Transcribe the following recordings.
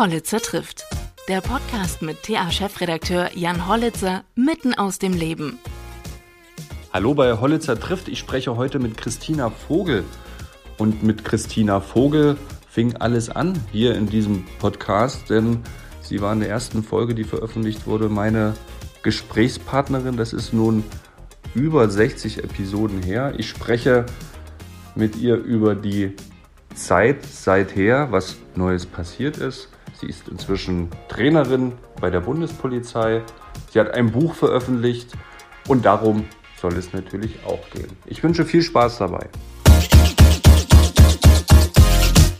Hollitzer trifft. Der Podcast mit TA-Chefredakteur Jan Hollitzer mitten aus dem Leben. Hallo bei Hollitzer trifft. Ich spreche heute mit Christina Vogel. Und mit Christina Vogel fing alles an hier in diesem Podcast, denn sie war in der ersten Folge, die veröffentlicht wurde, meine Gesprächspartnerin. Das ist nun über 60 Episoden her. Ich spreche mit ihr über die Zeit seither, was Neues passiert ist. Sie ist inzwischen Trainerin bei der Bundespolizei. Sie hat ein Buch veröffentlicht und darum soll es natürlich auch gehen. Ich wünsche viel Spaß dabei.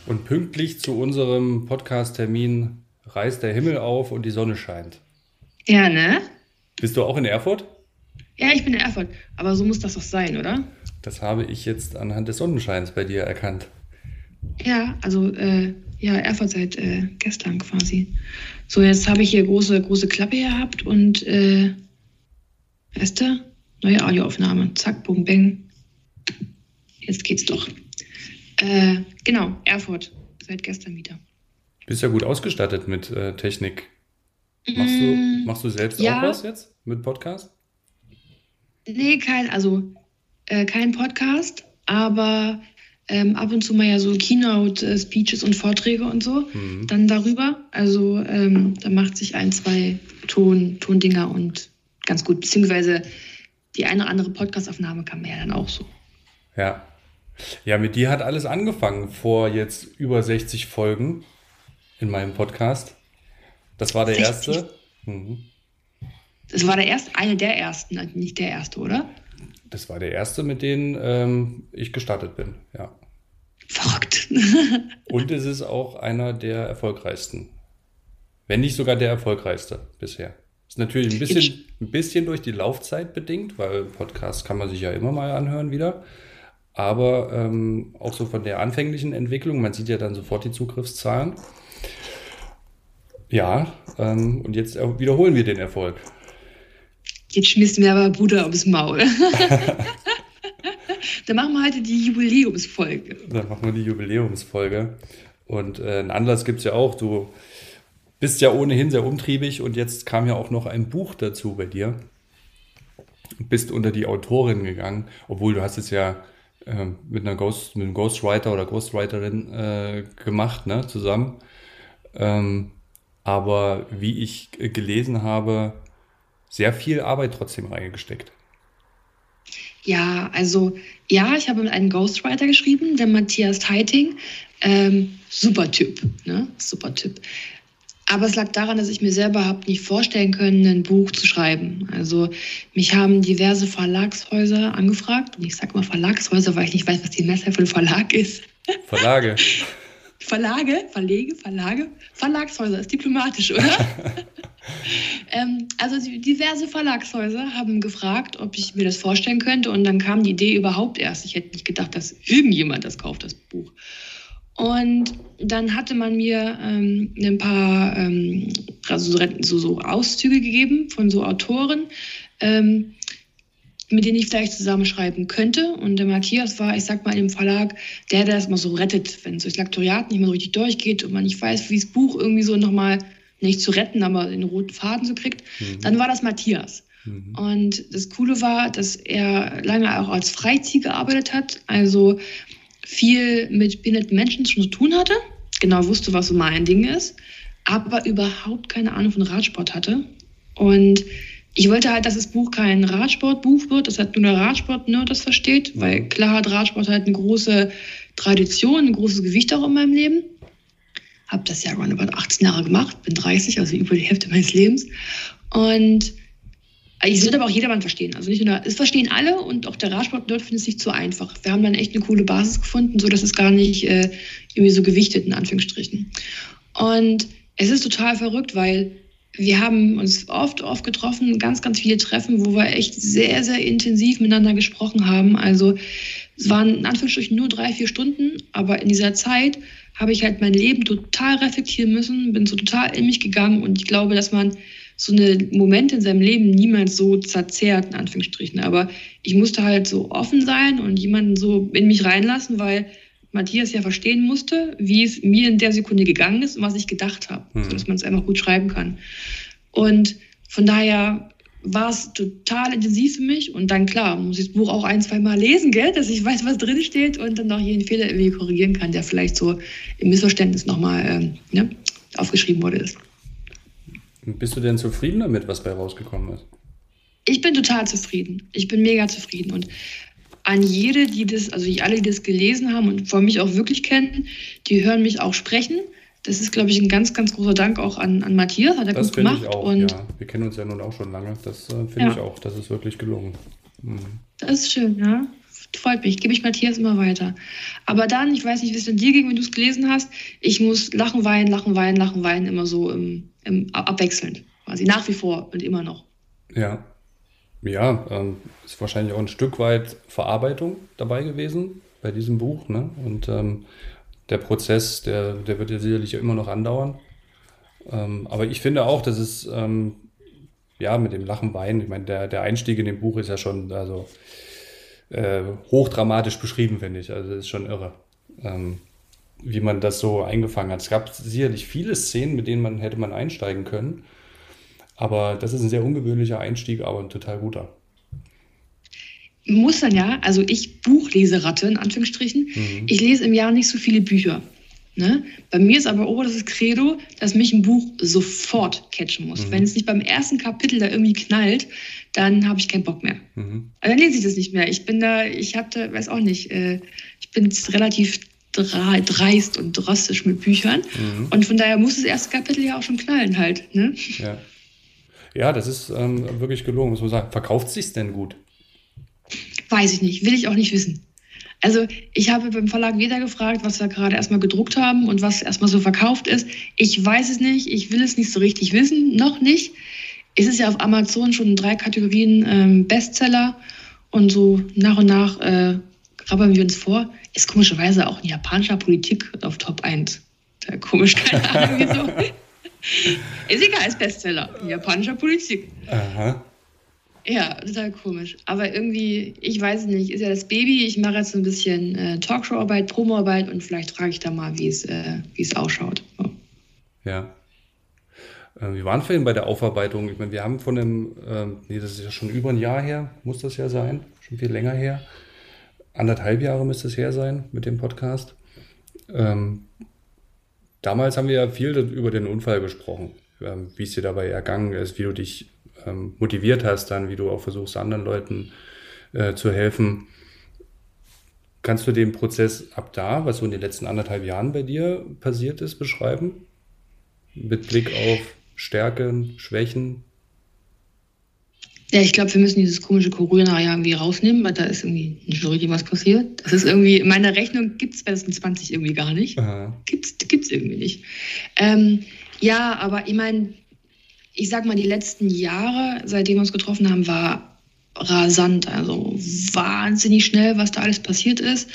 Und pünktlich zu unserem Podcast-Termin reißt der Himmel auf und die Sonne scheint. Ja, ne? Bist du auch in Erfurt? Ja, ich bin in Erfurt. Aber so muss das doch sein, oder? Das habe ich jetzt anhand des Sonnenscheins bei dir erkannt. Ja, also äh, ja, Erfurt seit äh, gestern quasi. So, jetzt habe ich hier große, große Klappe gehabt und äh, weißt du, neue Audioaufnahme. Zack, boom, bang. Jetzt geht's doch. Äh, genau, Erfurt, seit gestern wieder. Bist ja gut ausgestattet mit äh, Technik. Machst du, Mm, machst du selbst ja. auch was jetzt mit Podcast? Nee, kein, also äh, kein Podcast, aber ähm, ab und zu mal ja so Keynote-Speeches und Vorträge und so. Mhm. Dann darüber. Also ähm, da macht sich ein, zwei Ton, Tondinger und ganz gut. Beziehungsweise die eine oder andere Podcastaufnahme kam mir ja dann auch so. Ja. Ja, mit dir hat alles angefangen vor jetzt über 60 Folgen in meinem Podcast. Das war der 60? erste. Mhm. Das war der erste, eine der ersten, nicht der erste, oder? Das war der erste, mit dem ähm, ich gestartet bin, ja. Verrückt. Und es ist auch einer der erfolgreichsten. Wenn nicht sogar der erfolgreichste bisher. Ist natürlich ein bisschen, ein bisschen durch die Laufzeit bedingt, weil Podcast kann man sich ja immer mal anhören wieder. Aber ähm, auch so von der anfänglichen Entwicklung, man sieht ja dann sofort die Zugriffszahlen. Ja, ähm, und jetzt wiederholen wir den Erfolg. Jetzt schmiss mir aber Bruder ums Maul. Dann machen wir heute die Jubiläumsfolge. Dann machen wir die Jubiläumsfolge. Und äh, einen Anlass gibt es ja auch. Du bist ja ohnehin sehr umtriebig und jetzt kam ja auch noch ein Buch dazu bei dir. Bist unter die Autorin gegangen, obwohl du hast es ja äh, mit, einer Ghost, mit einem Ghostwriter oder Ghostwriterin äh, gemacht, ne, zusammen. Ähm, aber wie ich äh, gelesen habe, sehr viel Arbeit trotzdem reingesteckt. Ja, also ja, ich habe mit einem Ghostwriter geschrieben, der Matthias Heiting. Ähm, super Typ, ne? Super Typ. Aber es lag daran, dass ich mir selber habe nicht vorstellen können, ein Buch zu schreiben. Also mich haben diverse Verlagshäuser angefragt. Und ich sage mal Verlagshäuser, weil ich nicht weiß, was die Mehrzahl von Verlag ist. Verlage. Verlage, Verlege, Verlage, Verlagshäuser ist diplomatisch, oder? ähm, also diverse Verlagshäuser haben gefragt, ob ich mir das vorstellen könnte und dann kam die Idee überhaupt erst. Ich hätte nicht gedacht, dass irgendjemand das kauft, das Buch. Und dann hatte man mir ähm, ein paar ähm, also so, so Auszüge gegeben von so Autoren, ähm, mit denen ich vielleicht zusammenschreiben könnte. Und der Matthias war, ich sag mal, im Verlag, der, der das mal so rettet, wenn es durchs Lektoriat nicht mehr so richtig durchgeht und man nicht weiß, wie das Buch irgendwie so nochmal nicht zu retten, aber den roten Faden so kriegt, Mhm. dann war das Matthias. Mhm. Und das Coole war, dass er lange auch als Freizieher gearbeitet hat, also viel mit behinderten Menschen schon zu tun hatte, genau wusste, was so mein Ding ist, aber überhaupt keine Ahnung von Radsport hatte. Und ich wollte halt, dass das Buch kein Radsportbuch wird, das halt nur der Radsport-Nerd das versteht, Mhm. weil klar hat Radsport halt eine große Tradition, ein großes Gewicht auch in meinem Leben. Habe das ja über 18 Jahre gemacht, bin 30, also über die Hälfte meines Lebens. Und ich sollte aber auch jedermann verstehen. Also nicht nur, es verstehen alle und auch der Radsport-Nerd findet es nicht so einfach. Wir haben dann echt eine coole Basis gefunden, so dass es gar nicht äh, irgendwie so gewichtet, in Anführungsstrichen. Und es ist total verrückt, weil wir haben uns oft, oft getroffen, ganz, ganz viele Treffen, wo wir echt sehr, sehr intensiv miteinander gesprochen haben. Also es waren in Anführungsstrichen nur drei, vier Stunden, aber in dieser Zeit habe ich halt mein Leben total reflektieren müssen, bin so total in mich gegangen und ich glaube, dass man so eine Momente in seinem Leben niemals so zerzehrt, in Anführungsstrichen. Aber ich musste halt so offen sein und jemanden so in mich reinlassen, weil Matthias ja verstehen musste, wie es mir in der Sekunde gegangen ist und was ich gedacht habe, mhm. sodass man es einfach gut schreiben kann. Und von daher war es total intensiv für mich. Und dann, klar, muss ich das Buch auch ein, zwei Mal lesen, gell? dass ich weiß, was drin steht und dann noch jeden Fehler irgendwie korrigieren kann, der vielleicht so im Missverständnis nochmal ähm, ne, aufgeschrieben wurde. Ist. Bist du denn zufrieden damit, was bei rausgekommen ist? Ich bin total zufrieden. Ich bin mega zufrieden. Und an jede, die das, also alle, die das gelesen haben und vor mich auch wirklich kennen, die hören mich auch sprechen. Das ist, glaube ich, ein ganz, ganz großer Dank auch an, an Matthias, hat er das gut gemacht. Ich auch, und ja. Wir kennen uns ja nun auch schon lange. Das äh, finde ja. ich auch. Das ist wirklich gelungen. Mhm. Das ist schön, ja. Freut mich. Gebe ich Matthias immer weiter. Aber dann, ich weiß nicht, wie es denn dir ging, wenn du es gelesen hast, ich muss lachen, weinen, lachen, weinen, lachen, weinen, immer so im, im, abwechselnd. Quasi nach wie vor und immer noch. Ja. Ja, ähm, ist wahrscheinlich auch ein Stück weit Verarbeitung dabei gewesen bei diesem Buch. Ne? Und ähm, der Prozess, der, der wird ja sicherlich immer noch andauern. Ähm, aber ich finde auch, dass es, ähm, ja, mit dem Lachen, Weinen, ich meine, der, der Einstieg in dem Buch ist ja schon also, äh, hochdramatisch beschrieben, finde ich. Also, das ist schon irre, ähm, wie man das so eingefangen hat. Es gab sicherlich viele Szenen, mit denen man hätte man einsteigen können. Aber das ist ein sehr ungewöhnlicher Einstieg, aber ein total guter muss dann ja, also ich Buchleseratte in Anführungsstrichen, mhm. ich lese im Jahr nicht so viele Bücher. Ne? Bei mir ist aber oberstes Credo, dass mich ein Buch sofort catchen muss. Mhm. Wenn es nicht beim ersten Kapitel da irgendwie knallt, dann habe ich keinen Bock mehr. Mhm. Also dann lese ich das nicht mehr. Ich bin da, ich habe da, weiß auch nicht, äh, ich bin relativ dreist und drastisch mit Büchern. Mhm. Und von daher muss das erste Kapitel ja auch schon knallen halt. Ne? Ja. Ja, das ist ähm, wirklich gelungen, muss man sagen. Verkauft sich denn gut? Weiß ich nicht, will ich auch nicht wissen. Also ich habe beim Verlag wieder gefragt, was wir gerade erstmal gedruckt haben und was erstmal so verkauft ist. Ich weiß es nicht, ich will es nicht so richtig wissen, noch nicht. Es ist ja auf Amazon schon in drei Kategorien ähm, Bestseller und so nach und nach äh, grabbern wir uns vor. Ist komischerweise auch in japanischer Politik auf Top 1. Da komisch, keine Ahnung wieso. ist egal, ist Bestseller. In japanischer Politik. Aha. Ja, total komisch. Aber irgendwie, ich weiß es nicht, ist ja das Baby. Ich mache jetzt ein bisschen äh, Talkshow-Arbeit, Promo-Arbeit und vielleicht frage ich da mal, wie es, äh, es ausschaut. So. Ja. Äh, wir waren vorhin bei der Aufarbeitung. Ich meine, wir haben von dem, äh, nee, das ist ja schon über ein Jahr her, muss das ja sein, schon viel länger her. Anderthalb Jahre müsste es her sein mit dem Podcast. Ähm, damals haben wir ja viel über den Unfall gesprochen, ähm, wie es dir dabei ergangen ist, wie du dich ähm, motiviert hast, dann, wie du auch versuchst, anderen Leuten äh, zu helfen. Kannst du den Prozess ab da, was so in den letzten anderthalb Jahren bei dir passiert ist, beschreiben? Mit Blick auf Stärken, Schwächen? Ja, ich glaube, wir müssen dieses komische Corona-Jahr irgendwie rausnehmen, weil da ist irgendwie nicht so richtig was passiert. Das ist irgendwie, in meiner Rechnung gibt es 2020 irgendwie gar nicht. Gibt es irgendwie nicht. Ähm, ja, aber ich meine, ich sag mal, die letzten Jahre, seitdem wir uns getroffen haben, war rasant. Also wahnsinnig schnell, was da alles passiert ist,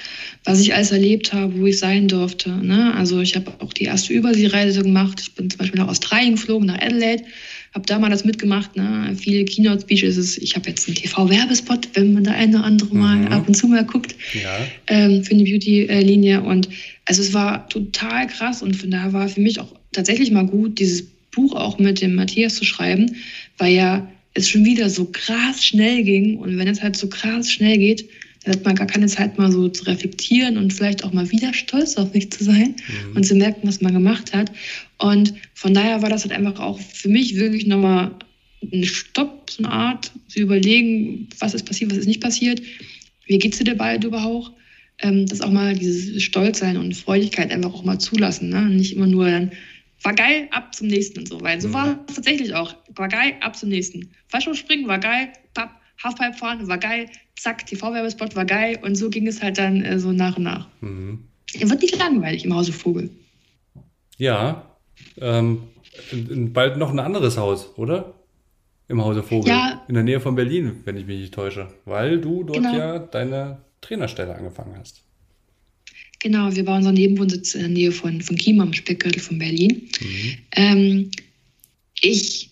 was ich alles erlebt habe, wo ich sein durfte. Ne? Also ich habe auch die erste Überseereise gemacht. Ich bin zum Beispiel nach Australien geflogen, nach Adelaide, habe da mal das mitgemacht. Ne? Viele Keynote-Speeches. Ich habe jetzt einen TV-Werbespot, wenn man da eine oder andere mal mhm. ab und zu mal guckt, ja. ähm, für eine Beauty-Linie. Und also es war total krass und von daher war für mich auch tatsächlich mal gut, dieses Buch auch mit dem Matthias zu schreiben, weil ja es schon wieder so krass schnell ging. Und wenn es halt so krass schnell geht, dann hat man gar keine Zeit mal so zu reflektieren und vielleicht auch mal wieder stolz auf sich zu sein mhm. und zu merken, was man gemacht hat. Und von daher war das halt einfach auch für mich wirklich nochmal ein Stopp, so eine Art, zu überlegen, was ist passiert, was ist nicht passiert, wie geht es dir dabei überhaupt? Ähm, das auch mal dieses Stolzsein und Freudigkeit einfach auch mal zulassen. Ne? Nicht immer nur dann war geil, ab zum nächsten und so. Weil so mhm. war es tatsächlich auch. War geil, ab zum nächsten. Fallschirmspringen war geil, papp, Halfpipe fahren war geil, zack, TV-Werbespot war geil und so ging es halt dann äh, so nach und nach. Mhm. Er wird nicht langweilig im Hause Vogel. Ja, ähm, bald noch ein anderes Haus, oder? Im Hause Vogel. Ja. In der Nähe von Berlin, wenn ich mich nicht täusche. Weil du dort genau. ja deine Trainerstelle angefangen hast. Genau, wir bauen so einen Nebenwohnsitz in der Nähe von, von Chiem am Speckgürtel von Berlin. Mhm. Ähm, ich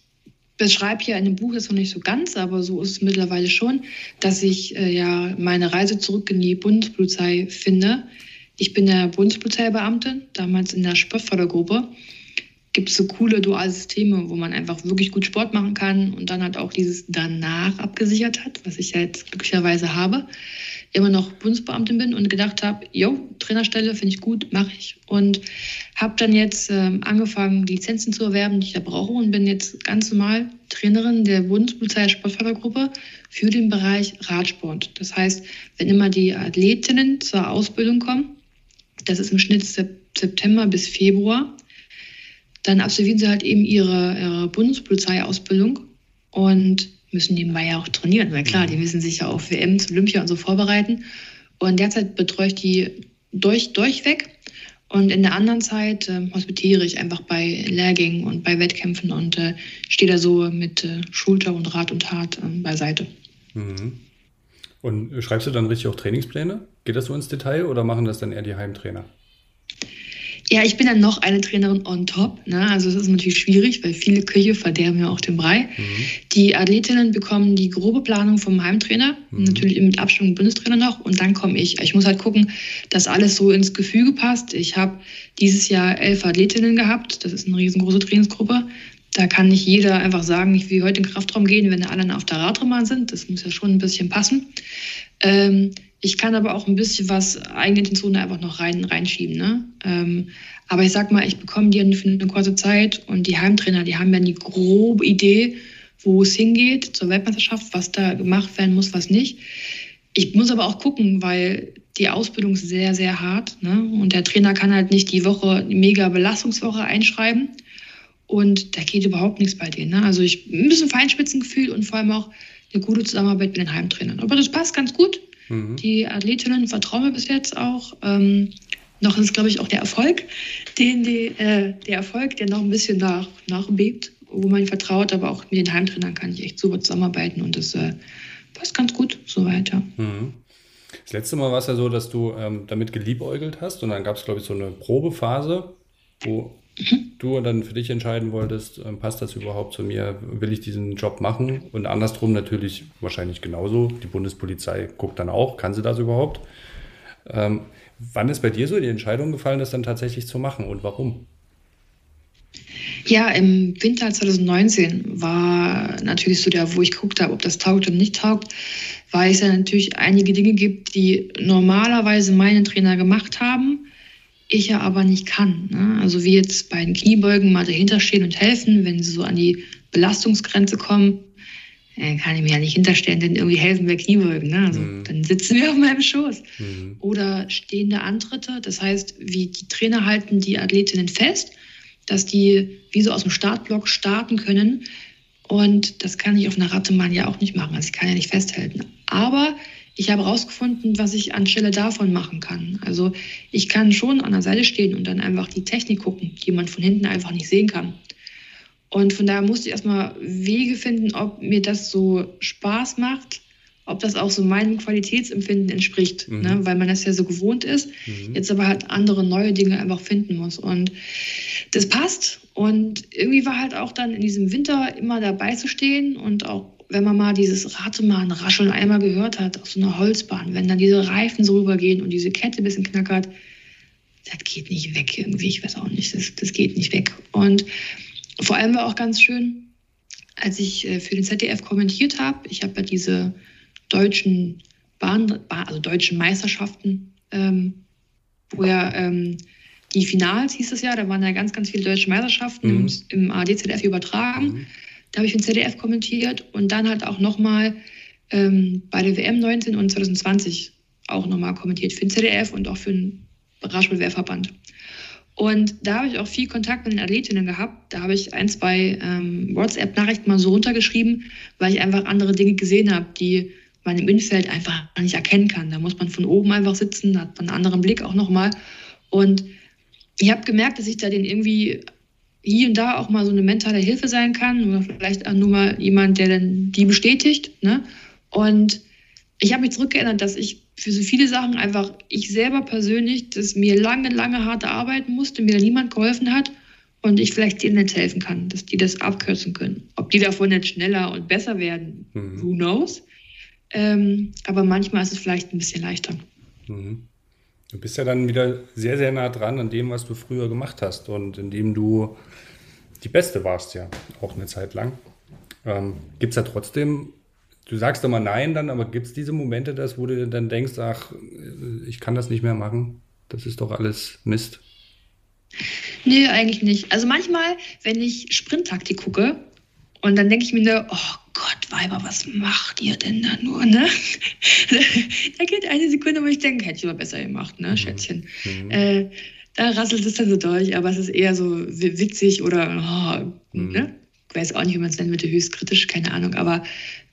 beschreibe hier in dem Buch jetzt noch nicht so ganz, aber so ist es mittlerweile schon, dass ich äh, ja meine Reise zurück in die Bundespolizei finde, Ich bin der Bundespolizeibeamte, damals in der Sportfördergruppe. Gibt es so coole duale Systeme, wo man einfach wirklich gut Sport machen kann und dann halt auch dieses danach abgesichert hat, was ich ja jetzt glücklicherweise habe immer noch Bundesbeamtin bin und gedacht habe, jo, Trainerstelle finde ich gut, mache ich. Und habe dann jetzt ähm, angefangen, Lizenzen zu erwerben, die ich da brauche und bin jetzt ganz normal Trainerin der Bundespolizei Sportfördergruppe für den Bereich Radsport. Das heißt, wenn immer die Athletinnen zur Ausbildung kommen, das ist im Schnitt September bis Februar, dann absolvieren sie halt eben ihre, ihre Bundespolizeiausbildung und müssen nebenbei ja auch trainieren, weil klar, die mhm. müssen sich ja auf WM, Olympia und so vorbereiten. Und derzeit betreue ich die durch, durchweg. Und in der anderen Zeit äh, hospitiere ich einfach bei Lehrgängen und bei Wettkämpfen und äh, stehe da so mit äh, Schulter und Rat und Tat äh, beiseite. Mhm. Und schreibst du dann richtig auch Trainingspläne? Geht das so ins Detail oder machen das dann eher die Heimtrainer? Ja, ich bin dann noch eine Trainerin on top. Ne? Also es ist natürlich schwierig, weil viele Köche verderben ja auch den Brei. Mhm. Die Athletinnen bekommen die grobe Planung vom Heimtrainer, mhm. natürlich mit Abstimmung mit Bundestrainer noch. Und dann komme ich. Ich muss halt gucken, dass alles so ins Gefüge passt. Ich habe dieses Jahr elf Athletinnen gehabt. Das ist eine riesengroße Trainingsgruppe. Da kann nicht jeder einfach sagen, ich will heute in den Kraftraum gehen, wenn alle auf der Radrennbahn sind. Das muss ja schon ein bisschen passen. Ähm, ich kann aber auch ein bisschen was eigene Intentionen einfach noch rein, reinschieben. Ne? Ähm, aber ich sag mal, ich bekomme die für eine kurze Zeit und die Heimtrainer, die haben ja die grobe Idee, wo es hingeht zur Weltmeisterschaft, was da gemacht werden muss, was nicht. Ich muss aber auch gucken, weil die Ausbildung ist sehr, sehr hart. Ne? Und der Trainer kann halt nicht die Woche, die mega Belastungswoche einschreiben. Und da geht überhaupt nichts bei denen. Ne? Also ich ein bisschen Feinspitzengefühl und vor allem auch eine gute Zusammenarbeit mit den Heimtrainern. Aber das passt ganz gut. Mhm. Die Athletinnen vertrauen mir bis jetzt auch. Ähm, noch ist, glaube ich, auch der Erfolg, den die, äh, der Erfolg, der noch ein bisschen nach, nachbebt, wo man vertraut, aber auch mit den Heimtrainern kann ich echt super zusammenarbeiten und das äh, passt ganz gut so weiter. Mhm. Das letzte Mal war es ja so, dass du ähm, damit geliebäugelt hast und dann gab es, glaube ich, so eine Probephase, wo du dann für dich entscheiden wolltest, äh, passt das überhaupt zu mir, will ich diesen Job machen? Und andersrum natürlich wahrscheinlich genauso. Die Bundespolizei guckt dann auch, kann sie das überhaupt? Ähm, wann ist bei dir so die Entscheidung gefallen, das dann tatsächlich zu machen und warum? Ja, im Winter 2019 war natürlich so der, wo ich geguckt habe, ob das taugt oder nicht taugt, weil es ja natürlich einige Dinge gibt, die normalerweise meine Trainer gemacht haben, ich ja aber nicht kann. Ne? Also wie jetzt bei den Kniebeugen mal dahinter stehen und helfen, wenn sie so an die Belastungsgrenze kommen, dann kann ich mir ja nicht hinterstellen, denn irgendwie helfen wir Kniebeugen. Ne? Also mhm. dann sitzen wir auf meinem Schoß. Mhm. Oder stehende Antritte, das heißt, wie die Trainer halten die Athletinnen fest, dass die wie so aus dem Startblock starten können. Und das kann ich auf einer Rattemann ja auch nicht machen. Also ich kann ja nicht festhalten. Aber ich habe herausgefunden, was ich anstelle davon machen kann. Also ich kann schon an der Seite stehen und dann einfach die Technik gucken, die man von hinten einfach nicht sehen kann. Und von daher musste ich erstmal Wege finden, ob mir das so Spaß macht, ob das auch so meinem Qualitätsempfinden entspricht, mhm. ne? weil man das ja so gewohnt ist, mhm. jetzt aber halt andere neue Dinge einfach finden muss. Und das passt. Und irgendwie war halt auch dann in diesem Winter immer dabei zu stehen und auch wenn man mal dieses Ratemann rascheln einmal gehört hat auf so einer Holzbahn, wenn dann diese Reifen so rübergehen und diese Kette ein bisschen knackert, das geht nicht weg irgendwie. Ich weiß auch nicht, das, das geht nicht weg. Und vor allem war auch ganz schön, als ich äh, für den ZDF kommentiert habe, ich habe ja diese deutschen Bahn, also deutschen Meisterschaften, ähm, wo ja ähm, die Finals hieß es ja, da waren ja ganz, ganz viele deutsche Meisterschaften mhm. im, im AD-ZDF übertragen. Mhm. Da habe ich den ZDF kommentiert und dann halt auch nochmal ähm, bei der WM 19 und 2020 auch nochmal kommentiert für den ZDF und auch für den Radsportwehrverband. Und da habe ich auch viel Kontakt mit den Athletinnen gehabt. Da habe ich ein, zwei ähm, WhatsApp-Nachrichten mal so runtergeschrieben, weil ich einfach andere Dinge gesehen habe, die man im Innenfeld einfach nicht erkennen kann. Da muss man von oben einfach sitzen, da hat man einen anderen Blick auch nochmal. Und ich habe gemerkt, dass ich da den irgendwie hier und da auch mal so eine mentale Hilfe sein kann oder vielleicht auch nur mal jemand, der dann die bestätigt. Ne? Und ich habe mich zurückgeändert, dass ich für so viele Sachen einfach, ich selber persönlich, dass mir lange, lange hart arbeiten musste, mir da niemand geholfen hat und ich vielleicht denen jetzt helfen kann, dass die das abkürzen können. Ob die davon jetzt schneller und besser werden, mhm. who knows. Ähm, aber manchmal ist es vielleicht ein bisschen leichter. Mhm. Du bist ja dann wieder sehr, sehr nah dran an dem, was du früher gemacht hast und in dem du die Beste warst ja, auch eine Zeit lang. Ähm, gibt es da trotzdem, du sagst immer nein dann, aber gibt es diese Momente, dass, wo du dann denkst, ach, ich kann das nicht mehr machen, das ist doch alles Mist? Nee, eigentlich nicht. Also manchmal, wenn ich Sprinttaktik gucke und dann denke ich mir nur, oh Gott, Weiber, was macht ihr denn da nur, ne? da geht eine Sekunde, wo ich denke, hätte ich aber besser gemacht, ne, mhm. Schätzchen. Mhm. Äh, da rasselt es dann so durch, aber es ist eher so witzig oder, oh, mhm. ne? Ich weiß auch nicht, wie man es nennen würde, höchst kritisch, keine Ahnung, aber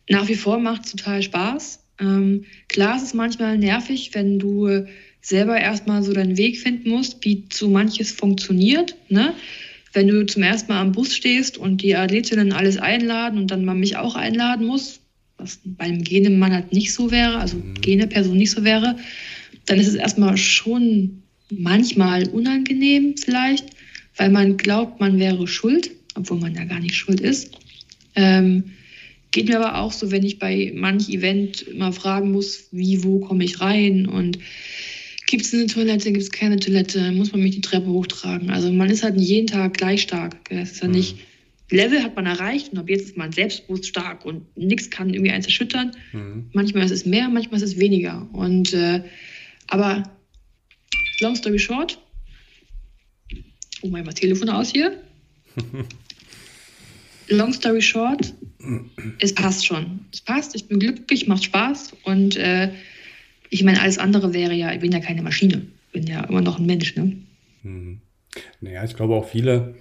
nach wie vor macht es total Spaß. Ähm, klar, es ist manchmal nervig, wenn du selber erstmal so deinen Weg finden musst, wie so manches funktioniert, ne? Wenn du zum ersten Mal am Bus stehst und die Athletinnen alles einladen und dann man mich auch einladen muss, was bei einem Genemann halt nicht so wäre, also mhm. Gene-Person nicht so wäre, dann ist es erstmal schon manchmal unangenehm vielleicht, weil man glaubt, man wäre schuld, obwohl man ja gar nicht schuld ist. Ähm, geht mir aber auch so, wenn ich bei manch Event immer fragen muss, wie, wo komme ich rein und Gibt es eine Toilette, gibt es keine Toilette, muss man mich die Treppe hochtragen. Also man ist halt jeden Tag gleich stark. Es ist ja mhm. nicht, Level hat man erreicht und ab jetzt ist man selbstbewusst stark und nichts kann irgendwie eins erschüttern. Mhm. Manchmal ist es mehr, manchmal ist es weniger. Und äh, aber long story short, oh mein was Telefon aus hier. long story short, es passt schon. Es passt, ich bin glücklich, macht Spaß und äh, ich meine, alles andere wäre ja, ich bin ja keine Maschine, ich bin ja immer noch ein Mensch. Ne? Hm. Naja, ich glaube auch viele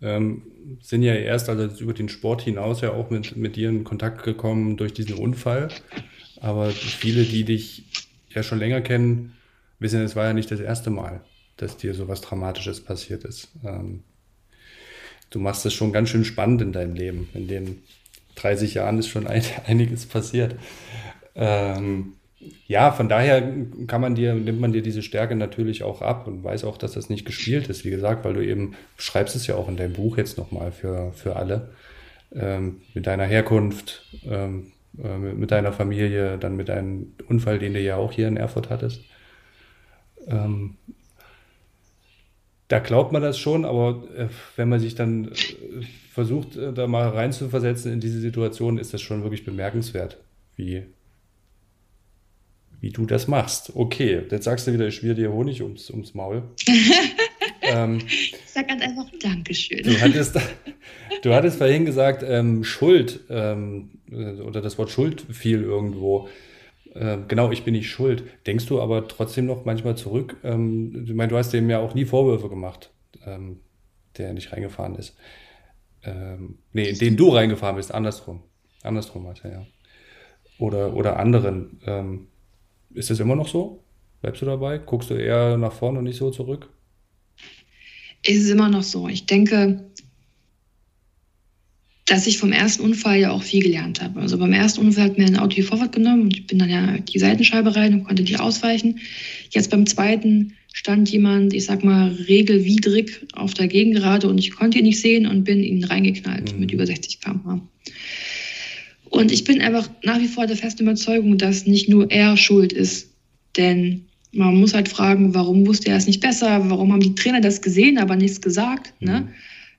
ähm, sind ja erst also über den Sport hinaus ja auch mit, mit dir in Kontakt gekommen durch diesen Unfall. Aber viele, die dich ja schon länger kennen, wissen, es war ja nicht das erste Mal, dass dir so was Dramatisches passiert ist. Ähm, du machst es schon ganz schön spannend in deinem Leben. In den 30 Jahren ist schon ein, einiges passiert. Ähm, ja, von daher kann man dir, nimmt man dir diese Stärke natürlich auch ab und weiß auch, dass das nicht gespielt ist, wie gesagt, weil du eben schreibst es ja auch in deinem Buch jetzt nochmal für, für alle. Ähm, mit deiner Herkunft, ähm, äh, mit deiner Familie, dann mit deinem Unfall, den du ja auch hier in Erfurt hattest. Ähm, da glaubt man das schon, aber äh, wenn man sich dann äh, versucht, äh, da mal reinzuversetzen in diese Situation, ist das schon wirklich bemerkenswert, wie wie du das machst. Okay, jetzt sagst du wieder, ich schmier dir Honig ums, ums Maul. ähm, ich sag ganz einfach Dankeschön. Du hattest, du hattest vorhin gesagt, ähm, Schuld ähm, oder das Wort Schuld fiel irgendwo. Äh, genau, ich bin nicht schuld. Denkst du aber trotzdem noch manchmal zurück? Ähm, ich meine, du hast dem ja auch nie Vorwürfe gemacht, ähm, der nicht reingefahren ist. Ähm, nee, in den du reingefahren bist, andersrum. Andersrum hat er ja. Oder, oder anderen. Ist das immer noch so? Bleibst du dabei? Guckst du eher nach vorne und nicht so zurück? Es ist immer noch so. Ich denke, dass ich vom ersten Unfall ja auch viel gelernt habe. Also beim ersten Unfall hat mir ein Auto die Vorfahrt genommen und ich bin dann ja die Seitenscheibe rein und konnte die ausweichen. Jetzt beim zweiten stand jemand, ich sag mal, regelwidrig auf der Gegengerade und ich konnte ihn nicht sehen und bin ihn reingeknallt mhm. mit über 60 km/h. Und ich bin einfach nach wie vor der festen Überzeugung, dass nicht nur er schuld ist. Denn man muss halt fragen, warum wusste er es nicht besser? Warum haben die Trainer das gesehen, aber nichts gesagt? Ne? Mhm.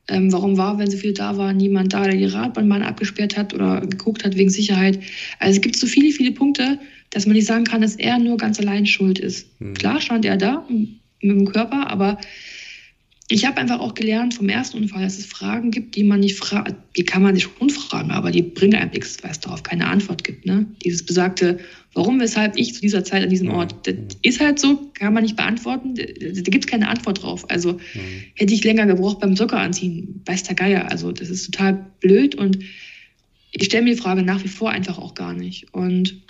Ähm, warum war, wenn so viel da war, niemand da, der die Radbahnbahn abgesperrt hat oder geguckt hat wegen Sicherheit? Also es gibt so viele, viele Punkte, dass man nicht sagen kann, dass er nur ganz allein schuld ist. Mhm. Klar stand er da mit dem Körper, aber ich habe einfach auch gelernt vom ersten Unfall, dass es Fragen gibt, die man nicht fragt, die kann man sich schon fragen, aber die bringen einem nichts, weil es darauf keine Antwort gibt. Ne? Dieses besagte, warum, weshalb ich zu dieser Zeit an diesem Ort, das ist halt so, kann man nicht beantworten, da, gibt es keine Antwort drauf. Also mhm. hätte ich länger gebraucht beim Zucker anziehen, weiß der Geier. Also das ist total blöd und ich stelle mir die Frage nach wie vor einfach auch gar nicht. Und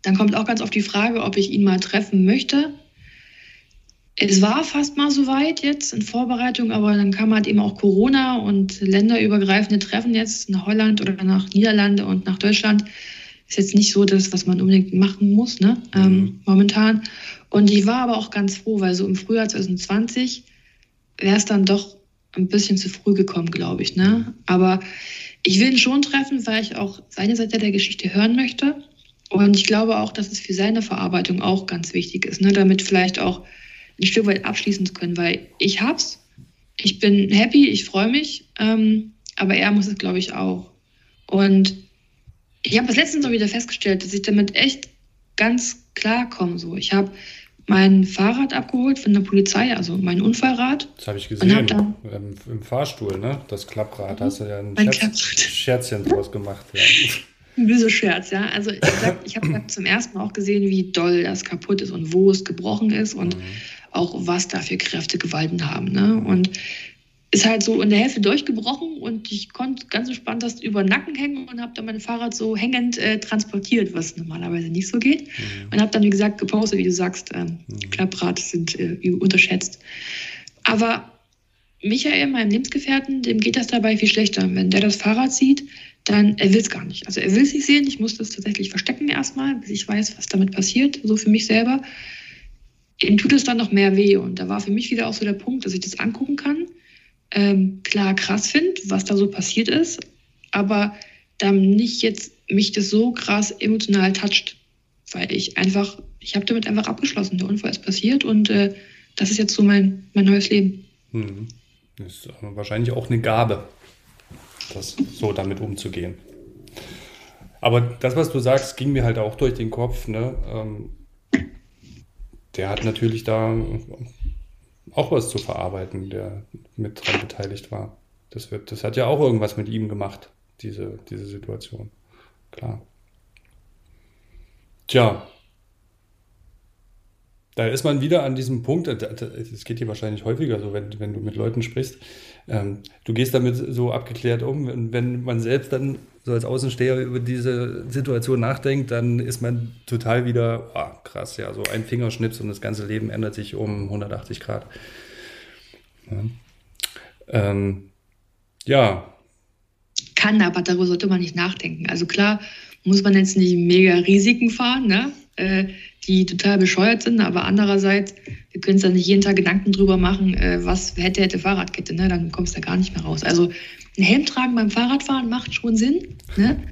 dann kommt auch ganz oft die Frage, ob ich ihn mal treffen möchte es war fast mal so weit jetzt in Vorbereitung, aber dann kam halt eben auch Corona und länderübergreifende Treffen jetzt nach Holland oder nach Niederlande und nach Deutschland. Ist jetzt nicht so das, was man unbedingt machen muss, ne, ähm, mhm. ähm, momentan. Und ich war aber auch ganz froh, weil so im Frühjahr 2020 wäre es dann doch ein bisschen zu früh gekommen, glaube ich, ne. Aber ich will ihn schon treffen, weil ich auch seine Seite der Geschichte hören möchte. Und ich glaube auch, dass es für seine Verarbeitung auch ganz wichtig ist, ne? damit vielleicht auch ein Stück weit abschließen zu können, weil ich hab's, ich bin happy, ich freue mich, ähm, aber er muss es, glaube ich, auch. Und ich habe das letztens noch wieder festgestellt, dass ich damit echt ganz klar komme. So. Ich habe mein Fahrrad abgeholt von der Polizei, also mein Unfallrad. Das habe ich gesehen, dann, Im, im, Fahrstuhl, ne? das Klapprad. Da hast du ja ein Scherz, Scherzchen draus gemacht. Ja. Ein böser Scherz, ja. Also ich, ich habe zum ersten Mal auch gesehen, wie doll das kaputt ist und wo es gebrochen ist und mhm. auch was da für Kräfte gewalten haben. Ne? Und ist halt so in der Hälfte durchgebrochen und ich konnte ganz entspannt das über den Nacken hängen und habe dann mein Fahrrad so hängend äh, transportiert, was normalerweise nicht so geht. Mhm. Und habe dann, wie gesagt, gepostet, wie du sagst, äh, mhm. Klapprad sind äh, unterschätzt. Aber Michael, meinem Lebensgefährten, dem geht das dabei viel schlechter. Wenn der das Fahrrad sieht, dann er will es gar nicht. Also er will es nicht sehen. Ich muss das tatsächlich verstecken erstmal, bis ich weiß, was damit passiert, so für mich selber. Ihm tut es dann noch mehr weh. Und da war für mich wieder auch so der Punkt, dass ich das angucken kann ähm, klar krass finde, was da so passiert ist, aber dann nicht jetzt mich das so krass emotional toucht, weil ich einfach, ich habe damit einfach abgeschlossen. Der Unfall ist passiert und äh, das ist jetzt so mein, mein neues Leben. Hm. Das ist wahrscheinlich auch eine Gabe, das so damit umzugehen. Aber das, was du sagst, ging mir halt auch durch den Kopf. Ne? Ähm, der hat natürlich da auch was zu verarbeiten, der mit dran beteiligt war. Das, wird, das hat ja auch irgendwas mit ihm gemacht, diese, diese Situation. Klar. Tja, da ist man wieder an diesem Punkt, es geht dir wahrscheinlich häufiger so, wenn, wenn du mit Leuten sprichst. Ähm, du gehst damit so abgeklärt um. Und wenn man selbst dann so als Außensteher über diese Situation nachdenkt, dann ist man total wieder, oh, krass, ja, so ein Fingerschnips und das ganze Leben ändert sich um 180 Grad. Ja. Ähm, ja. Kann, aber darüber sollte man nicht nachdenken. Also klar muss man jetzt nicht mega Risiken fahren, ne? Äh, die total bescheuert sind, aber andererseits, wir können uns da nicht jeden Tag Gedanken drüber machen, äh, was hätte, hätte Fahrradkette, ne? dann kommst du da gar nicht mehr raus. Also ein Helm tragen beim Fahrradfahren macht schon Sinn, ne?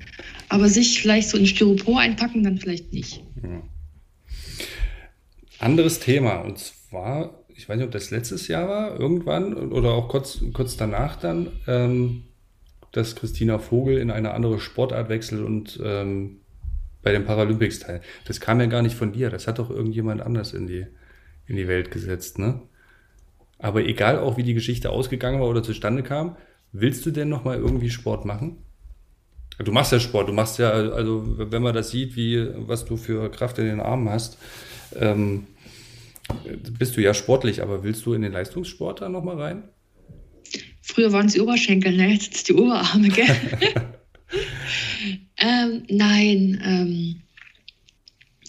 aber sich vielleicht so in Styropor einpacken, dann vielleicht nicht. Ja. Anderes Thema, und zwar, ich weiß nicht, ob das letztes Jahr war, irgendwann oder auch kurz, kurz danach dann, ähm, dass Christina Vogel in eine andere Sportart wechselt und ähm, bei den Paralympics teil. Das kam ja gar nicht von dir, das hat doch irgendjemand anders in die, in die Welt gesetzt, ne? Aber egal auch, wie die Geschichte ausgegangen war oder zustande kam, willst du denn nochmal irgendwie Sport machen? Du machst ja Sport, du machst ja, also wenn man das sieht, wie, was du für Kraft in den Armen hast, ähm, bist du ja sportlich, aber willst du in den Leistungssport da nochmal rein? Früher waren es die Oberschenkel, ne? jetzt sind es die Oberarme, gell? Ähm, nein, ähm,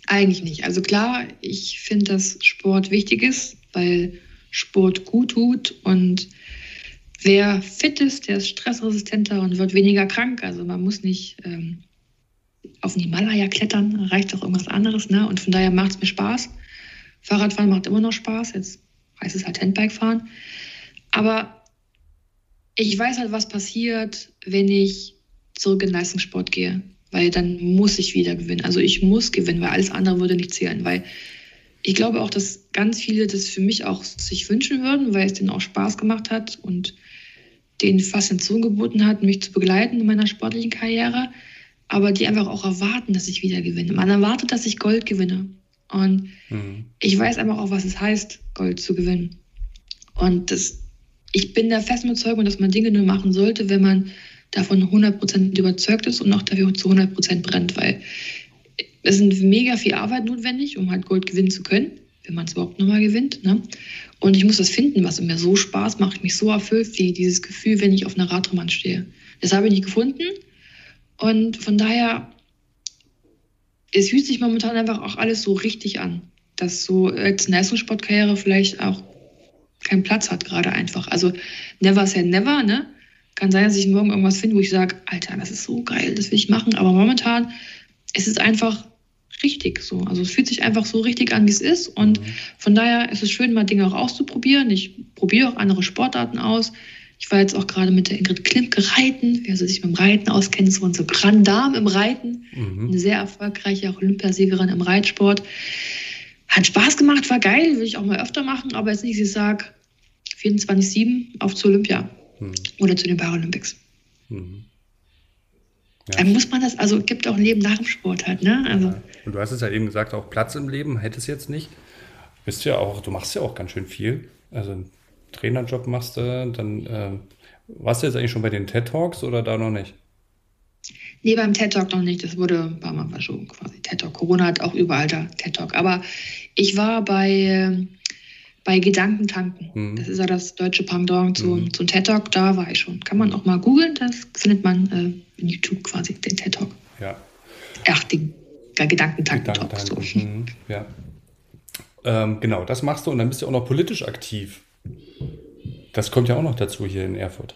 eigentlich nicht. Also klar, ich finde, dass Sport wichtig ist, weil Sport gut tut und wer fit ist, der ist stressresistenter und wird weniger krank. Also man muss nicht ähm, auf den Himalaya klettern, reicht doch irgendwas anderes. Ne? Und von daher macht es mir Spaß. Fahrradfahren macht immer noch Spaß. Jetzt heißt es halt Handbike fahren. Aber ich weiß halt, was passiert, wenn ich zurück in Leistungssport gehe, weil dann muss ich wieder gewinnen. Also ich muss gewinnen, weil alles andere würde nicht zählen, weil ich glaube auch, dass ganz viele das für mich auch sich wünschen würden, weil es denen auch Spaß gemacht hat und denen Faszination geboten hat, mich zu begleiten in meiner sportlichen Karriere, aber die einfach auch erwarten, dass ich wieder gewinne. Man erwartet, dass ich Gold gewinne. Und mhm. ich weiß einfach auch, was es heißt, Gold zu gewinnen. Und das, ich bin der festen Überzeugung, dass man Dinge nur machen sollte, wenn man davon 100% überzeugt ist und auch dafür zu 100% brennt, weil es sind mega viel Arbeit notwendig, um halt Gold gewinnen zu können, wenn man es überhaupt nochmal gewinnt. Ne? Und ich muss das finden, was mir so Spaß macht, mich so erfüllt, wie dieses Gefühl, wenn ich auf einer Radrennbahn stehe. Das habe ich nicht gefunden. Und von daher, es fühlt sich momentan einfach auch alles so richtig an, dass so als Leistungssportkarriere vielleicht auch keinen Platz hat gerade einfach. Also never say never, ne? Kann sein, dass ich morgen irgendwas finde, wo ich sage, Alter, das ist so geil, das will ich machen. Aber momentan ist es einfach richtig so. Also es fühlt sich einfach so richtig an, wie es ist. Und mhm. von daher ist es schön, mal Dinge auch auszuprobieren. Ich probiere auch andere Sportarten aus. Ich war jetzt auch gerade mit der Ingrid Klimke reiten, wer sich mit dem Reiten auskennt, so unsere Grand Dame im Reiten, mhm. eine sehr erfolgreiche Olympiasiegerin im Reitsport. Hat Spaß gemacht, war geil, will ich auch mal öfter machen, aber jetzt nicht, ich sage 24-7 auf zur Olympia mhm. oder zu den Paralympics. Mhm. Ja. Dann muss man das, also gibt auch ein Leben nach dem Sport halt, ne? Also. Ja. Und du hast es ja eben gesagt, auch Platz im Leben hätte es jetzt nicht. Bist ja auch, du machst ja auch ganz schön viel. Also einen Trainerjob machst du, dann äh, warst du jetzt eigentlich schon bei den TED Talks oder da noch nicht? Nee, beim TED Talk noch nicht. Das wurde ein paar Mal verschoben quasi. TED Talk. Corona hat auch überall da TED Talk. Aber ich war bei, bei Gedankentanken. Mhm. Das ist ja das deutsche Pendant zu, mhm. zum TED Talk. Da war ich schon. Kann man auch mal googeln. Das findet man äh, in YouTube quasi, den TED Talk. Ja. Ach, den Gedankentanken-Talk. Gedankentanken. So. Mhm. Ja. Ähm, genau, das machst du und dann bist du auch noch politisch aktiv. Das kommt ja auch noch dazu hier in Erfurt.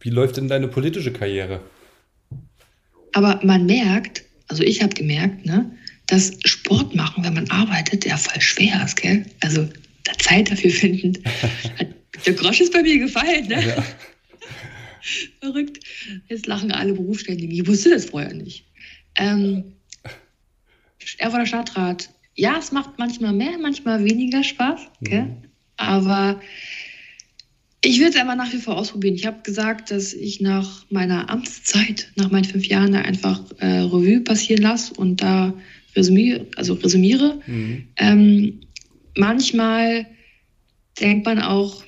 Wie läuft denn deine politische Karriere? Aber man merkt, also ich habe gemerkt, ne, dass Sport machen, wenn man arbeitet, ja voll schwer ist, gell? Also da Zeit dafür finden. der Grosch ist bei mir gefallen, ne? Ja. Verrückt. Jetzt lachen alle Berufsständigen. Ich wusste das vorher nicht. Ähm, Erfurter Stadtrat ja, es macht manchmal mehr, manchmal weniger Spaß. Mhm. Aber ich würde es einfach nach wie vor ausprobieren. Ich habe gesagt, dass ich nach meiner Amtszeit, nach meinen fünf Jahren, da einfach äh, Revue passieren lasse und da resümiere. Also resümiere. Mhm. Ähm, manchmal denkt man auch,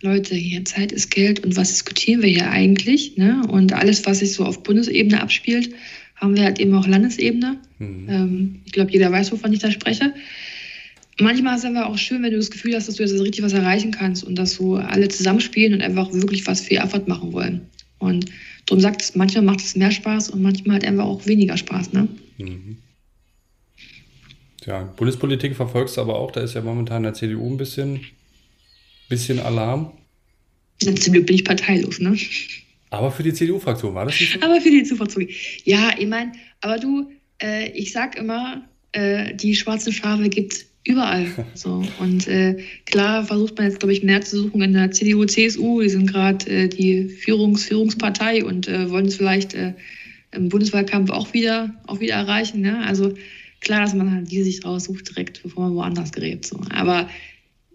Leute, hier Zeit ist Geld und was diskutieren wir hier eigentlich? Ne? Und alles, was sich so auf Bundesebene abspielt, haben wir halt eben auch Landesebene. Mhm. Ähm, ich glaube, jeder weiß, wovon ich da spreche. Manchmal ist es aber auch schön, wenn du das Gefühl hast, dass du jetzt richtig was erreichen kannst und dass so alle zusammenspielen und einfach wirklich was für Effort machen wollen. Und darum sagt es, manchmal macht es mehr Spaß und manchmal halt einfach auch weniger Spaß. Ne? Mhm. Ja, Bundespolitik verfolgst du aber auch, da ist ja momentan der CDU ein bisschen, bisschen Alarm. Ja, zum Glück bin ich parteilos, ne? Aber für die CDU-Fraktion war das nicht so? Aber für die CDU-Fraktion. Ja, ich meine, aber du, äh, ich sag immer, äh, die schwarzen Schafe gibt überall. So. Und äh, klar versucht man jetzt, glaube ich, mehr zu suchen in der CDU, CSU. Die sind gerade äh, die Führungs Führungspartei und äh, wollen es vielleicht äh, im Bundeswahlkampf auch wieder, auch wieder erreichen. Ne? Also klar, dass man halt die sich raussucht direkt, bevor man woanders gerät. So. Aber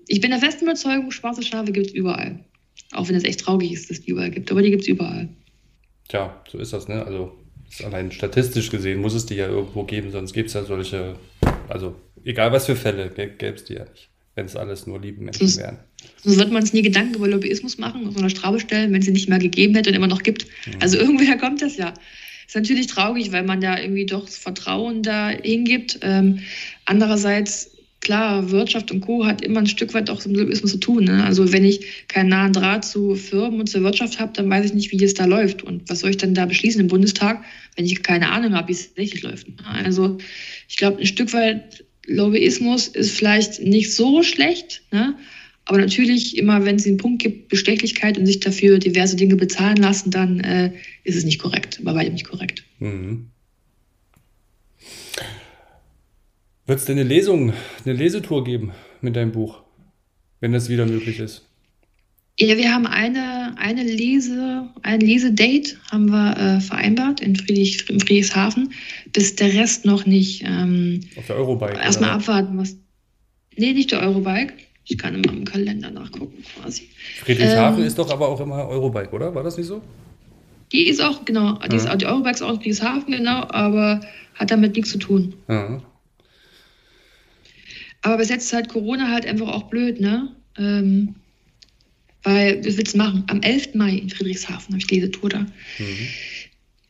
ich bin der festen Überzeugung, schwarze Schafe gibt es überall. Auch wenn es echt traurig ist, dass es die überall gibt. Aber die gibt es überall. Tja, so ist das, ne? Also allein statistisch gesehen muss es die ja irgendwo geben, sonst gibt es ja solche, also egal was für Fälle, gäbe es die ja nicht, wenn es alles nur liebe Menschen sonst, wären. Sonst wird man uns nie Gedanken über Lobbyismus machen, auf so einer Strafe stellen, wenn es sie nicht mehr gegeben hätte und immer noch gibt. Mhm. Also irgendwoher kommt das ja. Ist natürlich traurig, weil man da irgendwie doch Vertrauen da hingibt. Ähm, andererseits klar, Wirtschaft und Co. hat immer ein Stück weit auch mit Lobbyismus zu tun. Ne? Also wenn ich keinen nahen Draht zu Firmen und zur Wirtschaft habe, dann weiß ich nicht, wie es da läuft. Und was soll ich dann da beschließen im Bundestag, wenn ich keine Ahnung habe, wie es tatsächlich läuft. Ne? Also ich glaube, ein Stück weit Lobbyismus ist vielleicht nicht so schlecht, ne? Aber natürlich immer, wenn es einen Punkt gibt, Bestechlichkeit und sich dafür diverse Dinge bezahlen lassen, dann äh, ist es nicht korrekt, bei weitem nicht korrekt. Mhm. Wird es denn eine Lesung, eine Lesetour geben mit deinem Buch, wenn das wieder möglich ist? Ja, wir haben eine, eine Lese, ein Lesedate haben wir äh, vereinbart in, Friedrich, in Friedrichshafen, bis der Rest noch nicht. Ähm, Auf der Eurobike. Erstmal abwarten, was. Nee, nicht der Eurobike. Ich kann immer im Kalender nachgucken quasi. Friedrichshafen ähm, ist doch aber auch immer Eurobike, oder? War das nicht so? Die ist auch, genau, die, ist, die Eurobike ist auch in Friedrichshafen, genau, aber hat damit nichts zu tun. Ja. Aber bis jetzt ist halt Corona halt einfach auch blöd, ne? Ähm, weil, was willst du machen? Am 11. Mai in Friedrichshafen habe ich Lesetour da. Mhm.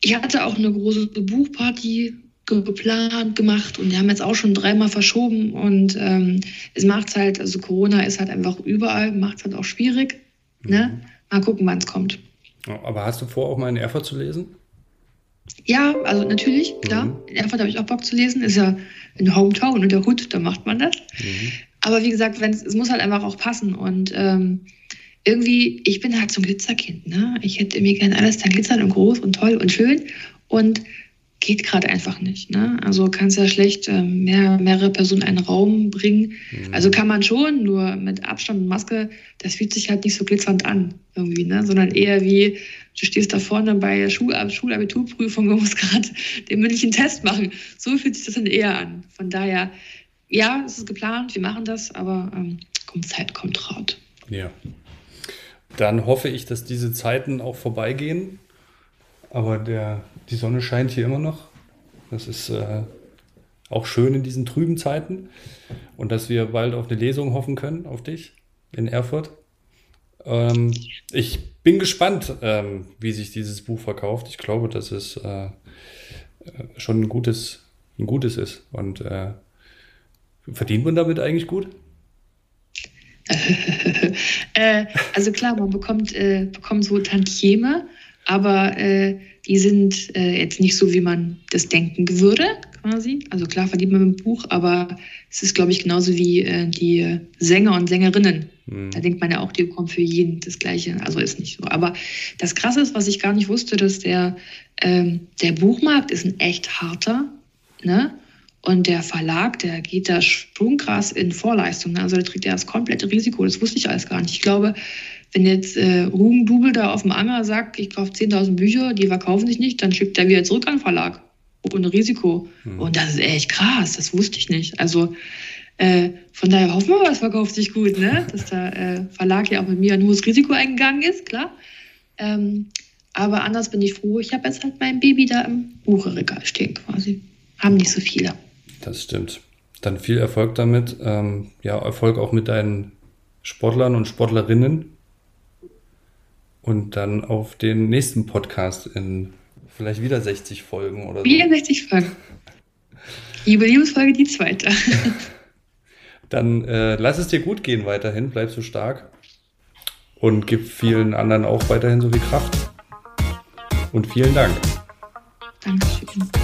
Ich hatte auch eine große Buchparty geplant, gemacht und die haben jetzt auch schon dreimal verschoben und ähm, es macht halt, also Corona ist halt einfach überall, macht es halt auch schwierig. Ne? Mhm. Ne? Mal gucken, wann es kommt. Aber hast du vor, auch mal in Erfurt zu lesen? Ja, also natürlich, klar. Mhm. In Erfurt habe ich auch Bock zu lesen. Ist ja in Hometown und der Hut, da macht man das. Mhm. Aber wie gesagt, es muss halt einfach auch passen. Und ähm, irgendwie, ich bin halt so ein Glitzerkind. Ne? Ich hätte mir gerne alles dann glitzern und groß und toll und schön. Und geht gerade einfach nicht. Ne? Also kannst ja schlecht äh, mehr, mehrere Personen in einen Raum bringen. Mhm. Also kann man schon, nur mit Abstand und Maske, das fühlt sich halt nicht so glitzernd an irgendwie, ne? sondern eher wie, du stehst da vorne bei der Schul Schulabiturprüfung und musst gerade den mündlichen Test machen. So fühlt sich das dann eher an. Von daher, ja, es ist geplant, wir machen das, aber ähm, kommt Zeit, kommt Rat. Ja. Dann hoffe ich, dass diese Zeiten auch vorbeigehen. Aber der, die Sonne scheint hier immer noch. Das ist äh, auch schön in diesen trüben Zeiten. Und dass wir bald auf eine Lesung hoffen können, auf dich in Erfurt. Ähm, ich bin gespannt, ähm, wie sich dieses Buch verkauft. Ich glaube, dass es äh, schon ein gutes, ein gutes ist. Und äh, verdient man damit eigentlich gut? äh, also klar, man bekommt, äh, bekommt so Tantieme, aber äh, die sind äh, jetzt nicht so, wie man das denken würde, quasi. Also klar verdient man mit dem Buch, aber es ist, glaube ich, genauso wie äh, die Sänger und Sängerinnen. Mhm. Da denkt man ja auch, die bekommen für jeden das Gleiche. Also ist nicht so. Aber das Krasse ist, was ich gar nicht wusste, dass der, ähm, der Buchmarkt ist ein echt harter. Ne? Und der Verlag, der geht da sprungkrass in Vorleistung. Ne? Also der trägt ja das komplette Risiko. Das wusste ich alles gar nicht. Ich glaube, wenn jetzt äh, Ruben Dubel da auf dem Anger sagt, ich kaufe 10.000 Bücher, die verkaufen sich nicht, dann schickt er wieder zurück an den Verlag. Ohne Risiko. Mhm. Und das ist echt krass. Das wusste ich nicht. Also äh, von daher hoffen wir, es verkauft sich gut, ne? dass der äh, Verlag ja auch mit mir ein hohes Risiko eingegangen ist, klar. Ähm, aber anders bin ich froh. Ich habe jetzt halt mein Baby da im Bucheregal stehen quasi. Haben nicht so viele. Das stimmt. Dann viel Erfolg damit. Ähm, ja, Erfolg auch mit deinen Sportlern und Sportlerinnen. Und dann auf den nächsten Podcast in vielleicht wieder 60 Folgen oder so. Wieder 60 Folgen. Jubiläumsfolge die zweite. Dann äh, lass es dir gut gehen weiterhin, bleib so stark und gib vielen anderen auch weiterhin so viel Kraft. Und vielen Dank. Dankeschön.